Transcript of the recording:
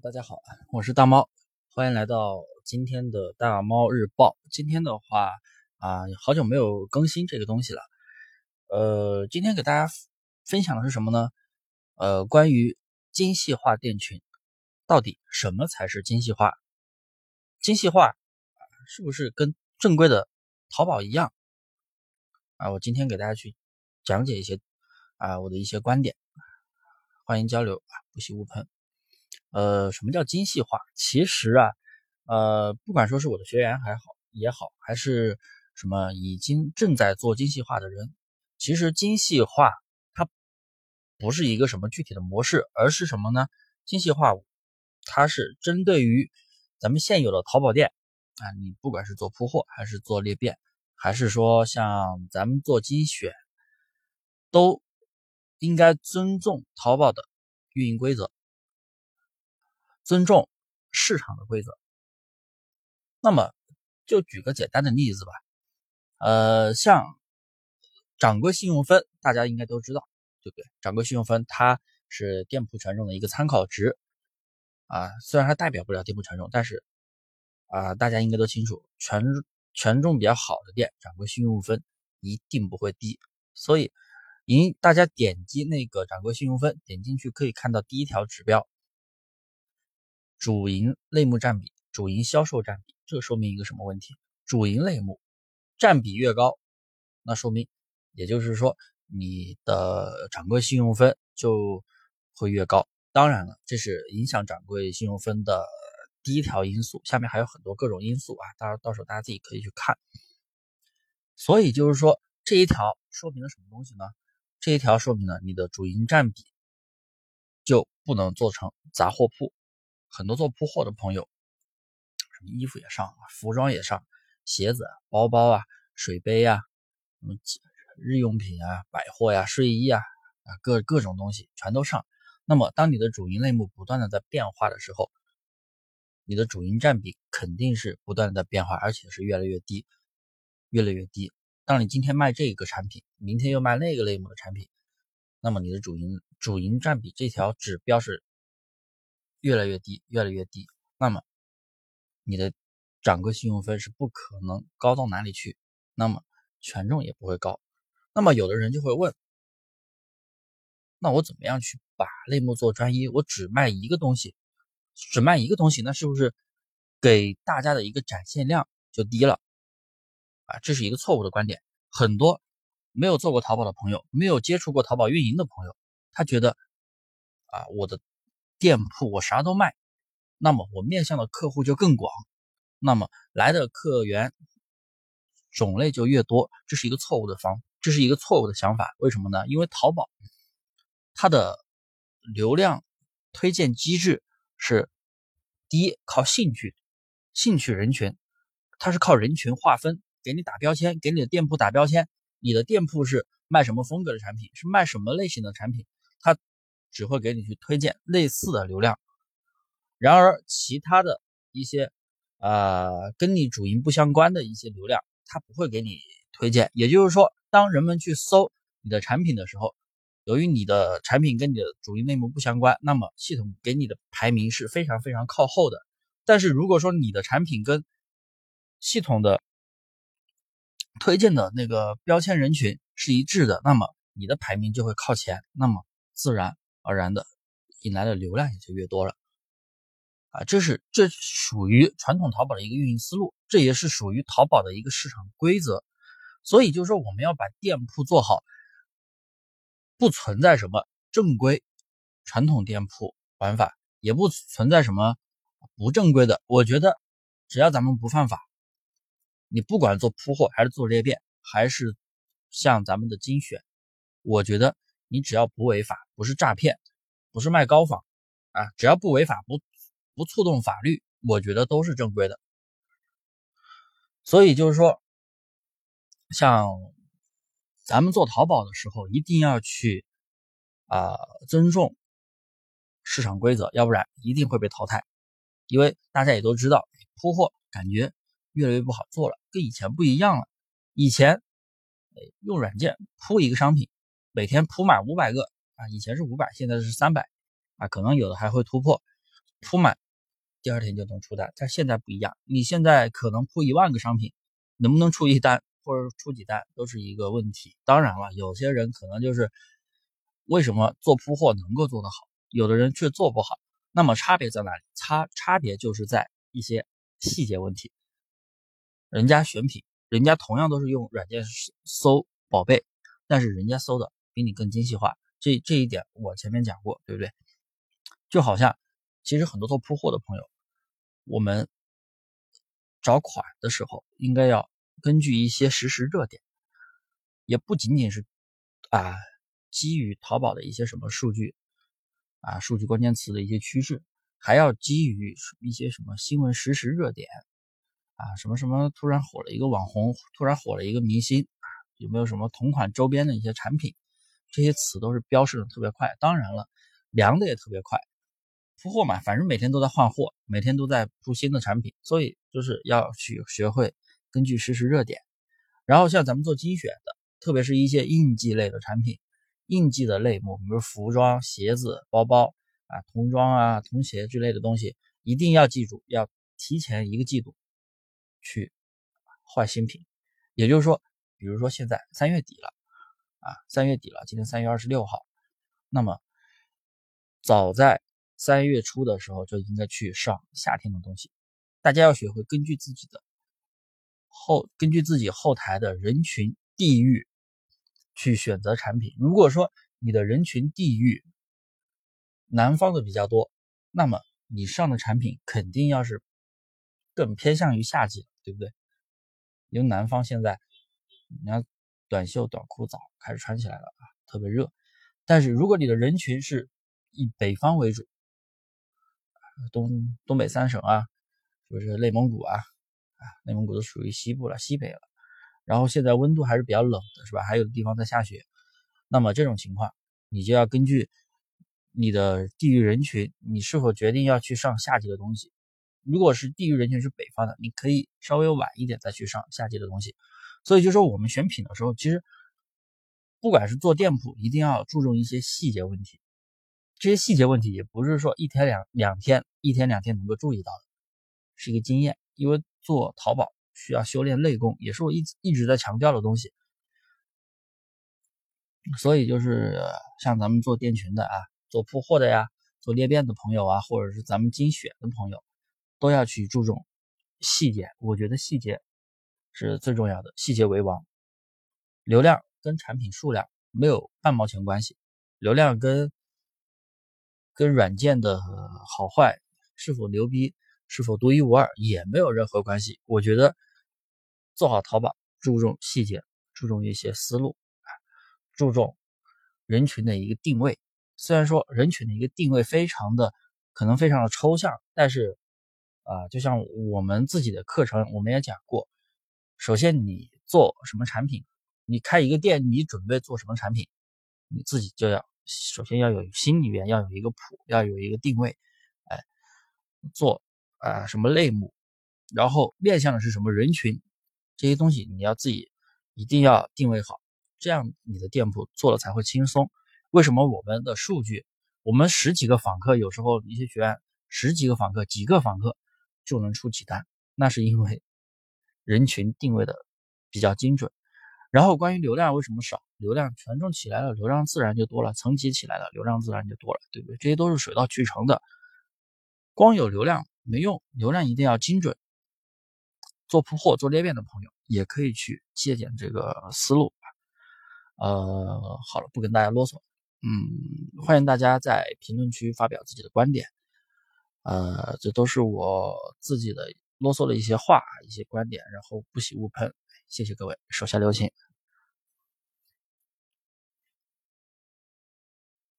大家好，我是大猫，欢迎来到今天的大猫日报。今天的话啊，好久没有更新这个东西了。呃，今天给大家分享的是什么呢？呃，关于精细化店群，到底什么才是精细化？精细化是不是跟正规的淘宝一样？啊，我今天给大家去讲解一些啊我的一些观点，欢迎交流啊，不喜勿喷。呃，什么叫精细化？其实啊，呃，不管说是我的学员还好也好，还是什么已经正在做精细化的人，其实精细化它不是一个什么具体的模式，而是什么呢？精细化它是针对于咱们现有的淘宝店啊，你不管是做铺货，还是做裂变，还是说像咱们做精选，都应该尊重淘宝的运营规则。尊重市场的规则。那么，就举个简单的例子吧。呃，像掌柜信用分，大家应该都知道，对不对？掌柜信用分它是店铺权重的一个参考值啊，虽然它代表不了店铺权重，但是啊，大家应该都清楚，权权重比较好的店，掌柜信用分一定不会低。所以，您大家点击那个掌柜信用分，点进去可以看到第一条指标。主营类目占比、主营销售占比，这说明一个什么问题？主营类目占比越高，那说明，也就是说，你的掌柜信用分就会越高。当然了，这是影响掌柜信用分的第一条因素，下面还有很多各种因素啊，到到时候大家自己可以去看。所以就是说，这一条说明了什么东西呢？这一条说明了你的主营占比就不能做成杂货铺。很多做铺货的朋友，什么衣服也上，服装也上，鞋子、包包啊、水杯啊，什么日用品啊、百货呀、睡衣啊，啊各各种东西全都上。那么，当你的主营类目不断的在变化的时候，你的主营占比肯定是不断的在变化，而且是越来越低，越来越低。当你今天卖这个产品，明天又卖那个类目的产品，那么你的主营主营占比这条指标是。越来越低，越来越低，那么你的掌柜信用分是不可能高到哪里去，那么权重也不会高。那么有的人就会问，那我怎么样去把类目做专一？我只卖一个东西，只卖一个东西，那是不是给大家的一个展现量就低了？啊，这是一个错误的观点。很多没有做过淘宝的朋友，没有接触过淘宝运营的朋友，他觉得啊，我的。店铺我啥都卖，那么我面向的客户就更广，那么来的客源种类就越多，这是一个错误的方，这是一个错误的想法。为什么呢？因为淘宝它的流量推荐机制是第一靠兴趣，兴趣人群，它是靠人群划分，给你打标签，给你的店铺打标签，你的店铺是卖什么风格的产品，是卖什么类型的产品，它。只会给你去推荐类似的流量，然而其他的一些呃跟你主营不相关的一些流量，它不会给你推荐。也就是说，当人们去搜你的产品的时候，由于你的产品跟你的主营类目不相关，那么系统给你的排名是非常非常靠后的。但是如果说你的产品跟系统的推荐的那个标签人群是一致的，那么你的排名就会靠前，那么自然。而然的引来的流量也就越多了，啊，这是这属于传统淘宝的一个运营思路，这也是属于淘宝的一个市场规则。所以就是说，我们要把店铺做好，不存在什么正规传统店铺玩法，也不存在什么不正规的。我觉得，只要咱们不犯法，你不管做铺货还是做裂变，还是像咱们的精选，我觉得。你只要不违法，不是诈骗，不是卖高仿啊，只要不违法，不不触动法律，我觉得都是正规的。所以就是说，像咱们做淘宝的时候，一定要去啊尊重市场规则，要不然一定会被淘汰。因为大家也都知道，铺货感觉越来越不好做了，跟以前不一样了。以前用软件铺一个商品。每天铺满五百个啊，以前是五百，现在是三百啊，可能有的还会突破。铺满，第二天就能出单。但现在不一样，你现在可能铺一万个商品，能不能出一单或者出几单都是一个问题。当然了，有些人可能就是为什么做铺货能够做得好，有的人却做不好。那么差别在哪里？差差别就是在一些细节问题。人家选品，人家同样都是用软件搜宝贝，但是人家搜的比你更精细化。这这一点我前面讲过，对不对？就好像其实很多做铺货的朋友，我们找款的时候应该要根据一些实时热点，也不仅仅是啊基于淘宝的一些什么数据啊数据关键词的一些趋势，还要基于一些什么新闻实时热点。啊，什么什么突然火了一个网红，突然火了一个明星啊，有没有什么同款周边的一些产品？这些词都是标示的特别快，当然了，凉的也特别快。铺货嘛，反正每天都在换货，每天都在铺新的产品，所以就是要去学会根据实时热点。然后像咱们做精选的，特别是一些应季类的产品，应季的类目，比如服装、鞋子、包包啊、童装啊、童鞋之类的东西，一定要记住，要提前一个季度。去换新品，也就是说，比如说现在三月底了啊，三月底了，今天三月二十六号，那么早在三月初的时候就应该去上夏天的东西。大家要学会根据自己的后，根据自己后台的人群地域去选择产品。如果说你的人群地域南方的比较多，那么你上的产品肯定要是。更偏向于夏季，对不对？因为南方现在，你看短袖短裤早开始穿起来了啊，特别热。但是如果你的人群是以北方为主，东东北三省啊，是不是内蒙古啊？啊，内蒙古都属于西部了，西北了。然后现在温度还是比较冷的，是吧？还有地方在下雪。那么这种情况，你就要根据你的地域人群，你是否决定要去上夏季的东西。如果是地域人群是北方的，你可以稍微晚一点再去上夏季的东西。所以就说我们选品的时候，其实不管是做店铺，一定要注重一些细节问题。这些细节问题也不是说一天两两天、一天两天能够注意到的，是一个经验。因为做淘宝需要修炼内功，也是我一一直在强调的东西。所以就是像咱们做店群的啊，做铺货的呀，做裂变的朋友啊，或者是咱们精选的朋友。都要去注重细节，我觉得细节是最重要的，细节为王。流量跟产品数量没有半毛钱关系，流量跟跟软件的好坏、是否牛逼、是否独一无二也没有任何关系。我觉得做好淘宝，注重细节，注重一些思路啊，注重人群的一个定位。虽然说人群的一个定位非常的可能非常的抽象，但是。啊，就像我们自己的课程，我们也讲过。首先，你做什么产品，你开一个店，你准备做什么产品，你自己就要首先要有心里面要有一个谱，要有一个定位。哎，做啊什么类目，然后面向的是什么人群，这些东西你要自己一定要定位好，这样你的店铺做了才会轻松。为什么我们的数据，我们十几个访客，有时候一些学员十几个访客，几个访客。就能出几单，那是因为人群定位的比较精准。然后关于流量为什么少，流量权重起来了，流量自然就多了；层级起来了，流量自然就多了，对不对？这些都是水到渠成的。光有流量没用，流量一定要精准。做铺货、做裂变的朋友也可以去借鉴这个思路。呃，好了，不跟大家啰嗦。嗯，欢迎大家在评论区发表自己的观点。呃，这都是我自己的啰嗦了一些话，一些观点，然后不喜勿喷，谢谢各位，手下留情。